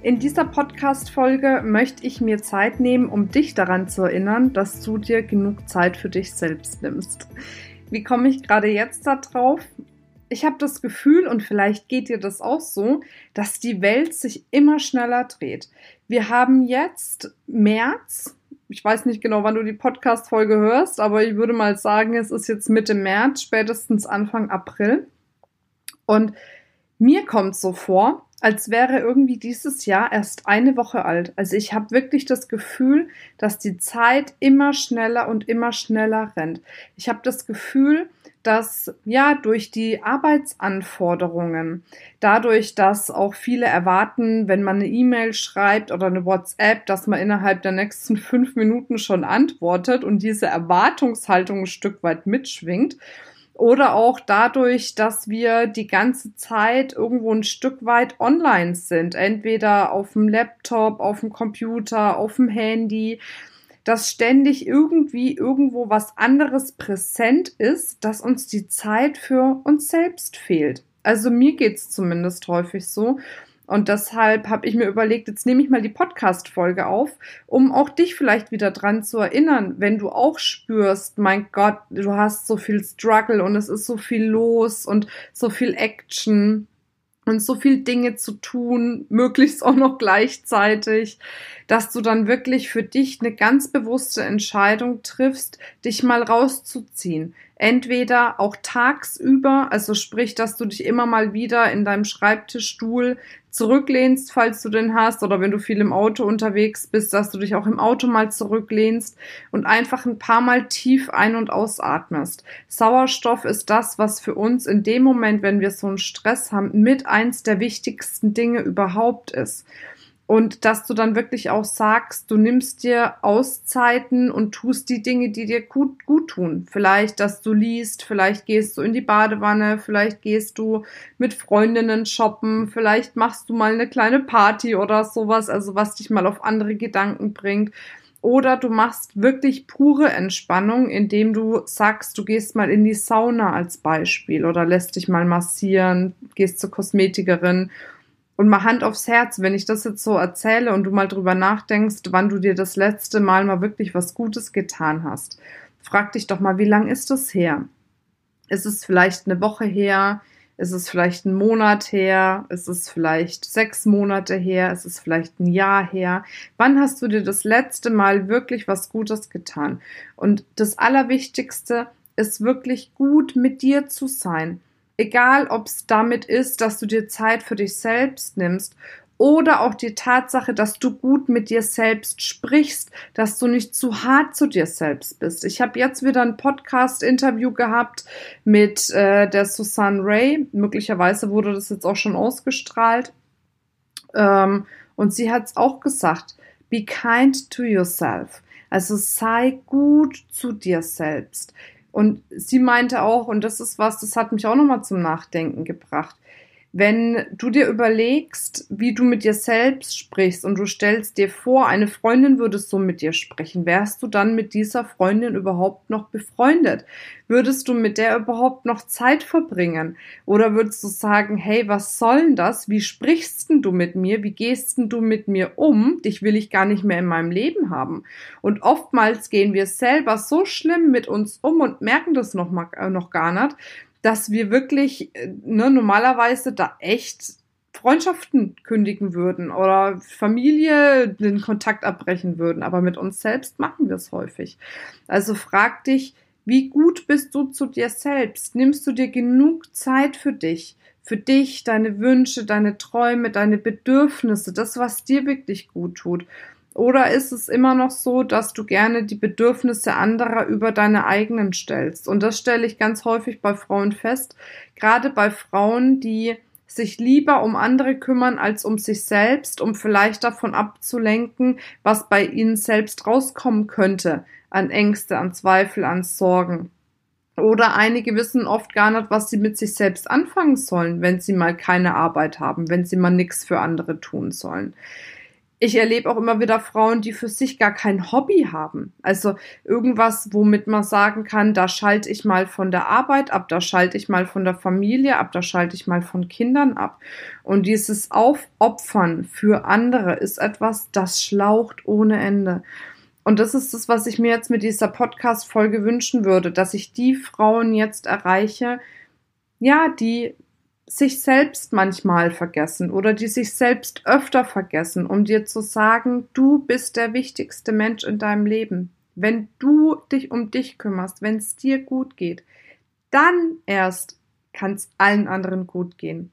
In dieser Podcast-Folge möchte ich mir Zeit nehmen, um dich daran zu erinnern, dass du dir genug Zeit für dich selbst nimmst. Wie komme ich gerade jetzt da drauf? Ich habe das Gefühl, und vielleicht geht dir das auch so, dass die Welt sich immer schneller dreht. Wir haben jetzt März. Ich weiß nicht genau, wann du die Podcast-Folge hörst, aber ich würde mal sagen, es ist jetzt Mitte März, spätestens Anfang April. Und mir kommt so vor, als wäre irgendwie dieses Jahr erst eine Woche alt. Also ich habe wirklich das Gefühl, dass die Zeit immer schneller und immer schneller rennt. Ich habe das Gefühl, dass ja durch die Arbeitsanforderungen, dadurch, dass auch viele erwarten, wenn man eine E-Mail schreibt oder eine WhatsApp, dass man innerhalb der nächsten fünf Minuten schon antwortet und diese Erwartungshaltung ein Stück weit mitschwingt, oder auch dadurch, dass wir die ganze Zeit irgendwo ein Stück weit online sind, entweder auf dem Laptop, auf dem Computer, auf dem Handy, dass ständig irgendwie irgendwo was anderes präsent ist, dass uns die Zeit für uns selbst fehlt. Also mir geht's zumindest häufig so. Und deshalb habe ich mir überlegt, jetzt nehme ich mal die Podcast-Folge auf, um auch dich vielleicht wieder dran zu erinnern, wenn du auch spürst, mein Gott, du hast so viel Struggle und es ist so viel los und so viel Action und so viel Dinge zu tun, möglichst auch noch gleichzeitig, dass du dann wirklich für dich eine ganz bewusste Entscheidung triffst, dich mal rauszuziehen. Entweder auch tagsüber, also sprich, dass du dich immer mal wieder in deinem Schreibtischstuhl zurücklehnst, falls du den hast, oder wenn du viel im Auto unterwegs bist, dass du dich auch im Auto mal zurücklehnst und einfach ein paar Mal tief ein- und ausatmest. Sauerstoff ist das, was für uns in dem Moment, wenn wir so einen Stress haben, mit eins der wichtigsten Dinge überhaupt ist. Und dass du dann wirklich auch sagst, du nimmst dir Auszeiten und tust die Dinge, die dir gut, gut tun. Vielleicht, dass du liest, vielleicht gehst du in die Badewanne, vielleicht gehst du mit Freundinnen shoppen, vielleicht machst du mal eine kleine Party oder sowas, also was dich mal auf andere Gedanken bringt. Oder du machst wirklich pure Entspannung, indem du sagst, du gehst mal in die Sauna als Beispiel oder lässt dich mal massieren, gehst zur Kosmetikerin und mal Hand aufs Herz, wenn ich das jetzt so erzähle und du mal drüber nachdenkst, wann du dir das letzte Mal mal wirklich was Gutes getan hast. Frag dich doch mal, wie lang ist das her? Ist es vielleicht eine Woche her? Ist es vielleicht ein Monat her? Ist es vielleicht sechs Monate her? Ist es vielleicht ein Jahr her? Wann hast du dir das letzte Mal wirklich was Gutes getan? Und das Allerwichtigste ist wirklich gut mit dir zu sein egal ob es damit ist, dass du dir Zeit für dich selbst nimmst oder auch die Tatsache, dass du gut mit dir selbst sprichst, dass du nicht zu hart zu dir selbst bist. Ich habe jetzt wieder ein Podcast-Interview gehabt mit äh, der Susanne Ray. Möglicherweise wurde das jetzt auch schon ausgestrahlt. Ähm, und sie hat es auch gesagt, be kind to yourself. Also sei gut zu dir selbst. Und sie meinte auch, und das ist was, das hat mich auch nochmal zum Nachdenken gebracht. Wenn du dir überlegst, wie du mit dir selbst sprichst und du stellst dir vor, eine Freundin würde so mit dir sprechen, wärst du dann mit dieser Freundin überhaupt noch befreundet? Würdest du mit der überhaupt noch Zeit verbringen? Oder würdest du sagen, hey, was soll denn das? Wie sprichst denn du mit mir? Wie gehst denn du mit mir um? Dich will ich gar nicht mehr in meinem Leben haben. Und oftmals gehen wir selber so schlimm mit uns um und merken das noch, mal, äh, noch gar nicht, dass wir wirklich äh, ne, normalerweise da echt Freundschaften kündigen würden oder Familie den Kontakt abbrechen würden, aber mit uns selbst machen wir es häufig. Also frag dich, wie gut bist du zu dir selbst? Nimmst du dir genug Zeit für dich? Für dich, deine Wünsche, deine Träume, deine Bedürfnisse, das, was dir wirklich gut tut. Oder ist es immer noch so, dass du gerne die Bedürfnisse anderer über deine eigenen stellst? Und das stelle ich ganz häufig bei Frauen fest, gerade bei Frauen, die sich lieber um andere kümmern als um sich selbst, um vielleicht davon abzulenken, was bei ihnen selbst rauskommen könnte an Ängste, an Zweifel, an Sorgen. Oder einige wissen oft gar nicht, was sie mit sich selbst anfangen sollen, wenn sie mal keine Arbeit haben, wenn sie mal nichts für andere tun sollen. Ich erlebe auch immer wieder Frauen, die für sich gar kein Hobby haben. Also irgendwas, womit man sagen kann, da schalte ich mal von der Arbeit ab, da schalte ich mal von der Familie ab, da schalte ich mal von Kindern ab. Und dieses Aufopfern für andere ist etwas, das schlaucht ohne Ende. Und das ist das, was ich mir jetzt mit dieser Podcast-Folge wünschen würde, dass ich die Frauen jetzt erreiche, ja, die sich selbst manchmal vergessen oder die sich selbst öfter vergessen, um dir zu sagen, du bist der wichtigste Mensch in deinem Leben. Wenn du dich um dich kümmerst, wenn es dir gut geht, dann erst kann es allen anderen gut gehen.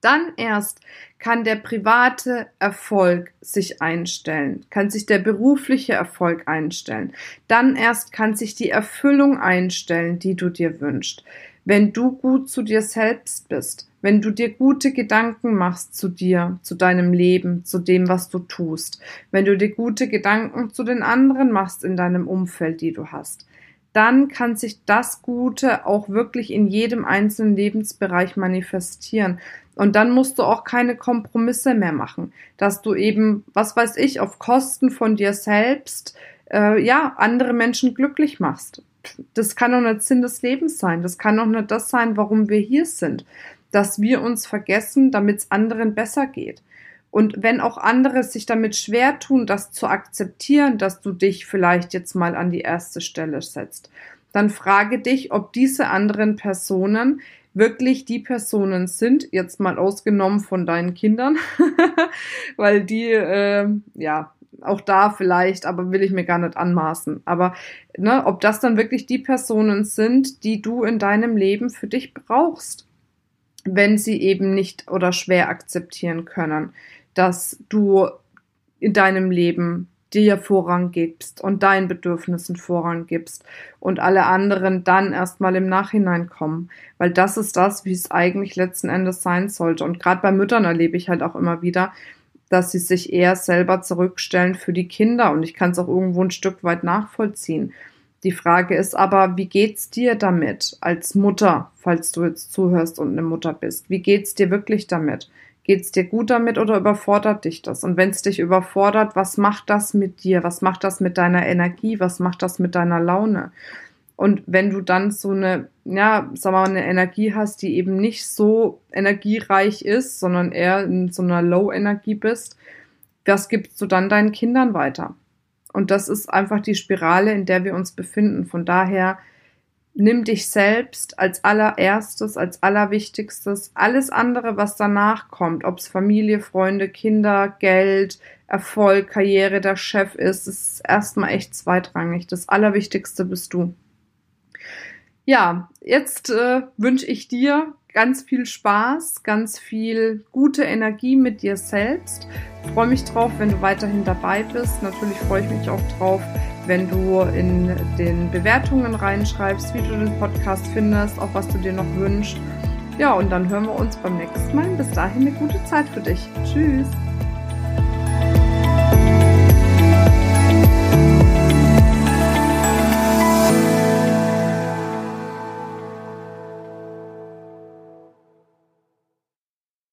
Dann erst kann der private Erfolg sich einstellen, kann sich der berufliche Erfolg einstellen. Dann erst kann sich die Erfüllung einstellen, die du dir wünschst. Wenn du gut zu dir selbst bist, wenn du dir gute Gedanken machst zu dir, zu deinem Leben, zu dem, was du tust, wenn du dir gute Gedanken zu den anderen machst in deinem Umfeld, die du hast, dann kann sich das Gute auch wirklich in jedem einzelnen Lebensbereich manifestieren. Und dann musst du auch keine Kompromisse mehr machen, dass du eben, was weiß ich, auf Kosten von dir selbst, äh, ja, andere Menschen glücklich machst. Das kann doch nicht Sinn des Lebens sein. Das kann doch nicht das sein, warum wir hier sind. Dass wir uns vergessen, damit es anderen besser geht. Und wenn auch andere sich damit schwer tun, das zu akzeptieren, dass du dich vielleicht jetzt mal an die erste Stelle setzt, dann frage dich, ob diese anderen Personen wirklich die Personen sind, jetzt mal ausgenommen von deinen Kindern, weil die, äh, ja, auch da vielleicht, aber will ich mir gar nicht anmaßen. Aber ne, ob das dann wirklich die Personen sind, die du in deinem Leben für dich brauchst, wenn sie eben nicht oder schwer akzeptieren können, dass du in deinem Leben dir Vorrang gibst und deinen Bedürfnissen Vorrang gibst und alle anderen dann erstmal im Nachhinein kommen. Weil das ist das, wie es eigentlich letzten Endes sein sollte. Und gerade bei Müttern erlebe ich halt auch immer wieder, dass sie sich eher selber zurückstellen für die Kinder. Und ich kann es auch irgendwo ein Stück weit nachvollziehen. Die Frage ist aber, wie geht's dir damit als Mutter, falls du jetzt zuhörst und eine Mutter bist? Wie geht's dir wirklich damit? Geht's dir gut damit oder überfordert dich das? Und wenn es dich überfordert, was macht das mit dir? Was macht das mit deiner Energie? Was macht das mit deiner Laune? Und wenn du dann so eine, ja, sag mal, eine Energie hast, die eben nicht so energiereich ist, sondern eher in so einer Low-Energie bist, was gibst du dann deinen Kindern weiter? Und das ist einfach die Spirale, in der wir uns befinden. Von daher nimm dich selbst als allererstes, als allerwichtigstes. Alles andere, was danach kommt, ob es Familie, Freunde, Kinder, Geld, Erfolg, Karriere, der Chef ist, ist erstmal echt zweitrangig. Das Allerwichtigste bist du. Ja, jetzt äh, wünsche ich dir ganz viel Spaß, ganz viel gute Energie mit dir selbst. Ich freue mich drauf, wenn du weiterhin dabei bist. Natürlich freue ich mich auch drauf, wenn du in den Bewertungen reinschreibst, wie du den Podcast findest, auch was du dir noch wünschst. Ja, und dann hören wir uns beim nächsten Mal. Bis dahin eine gute Zeit für dich. Tschüss.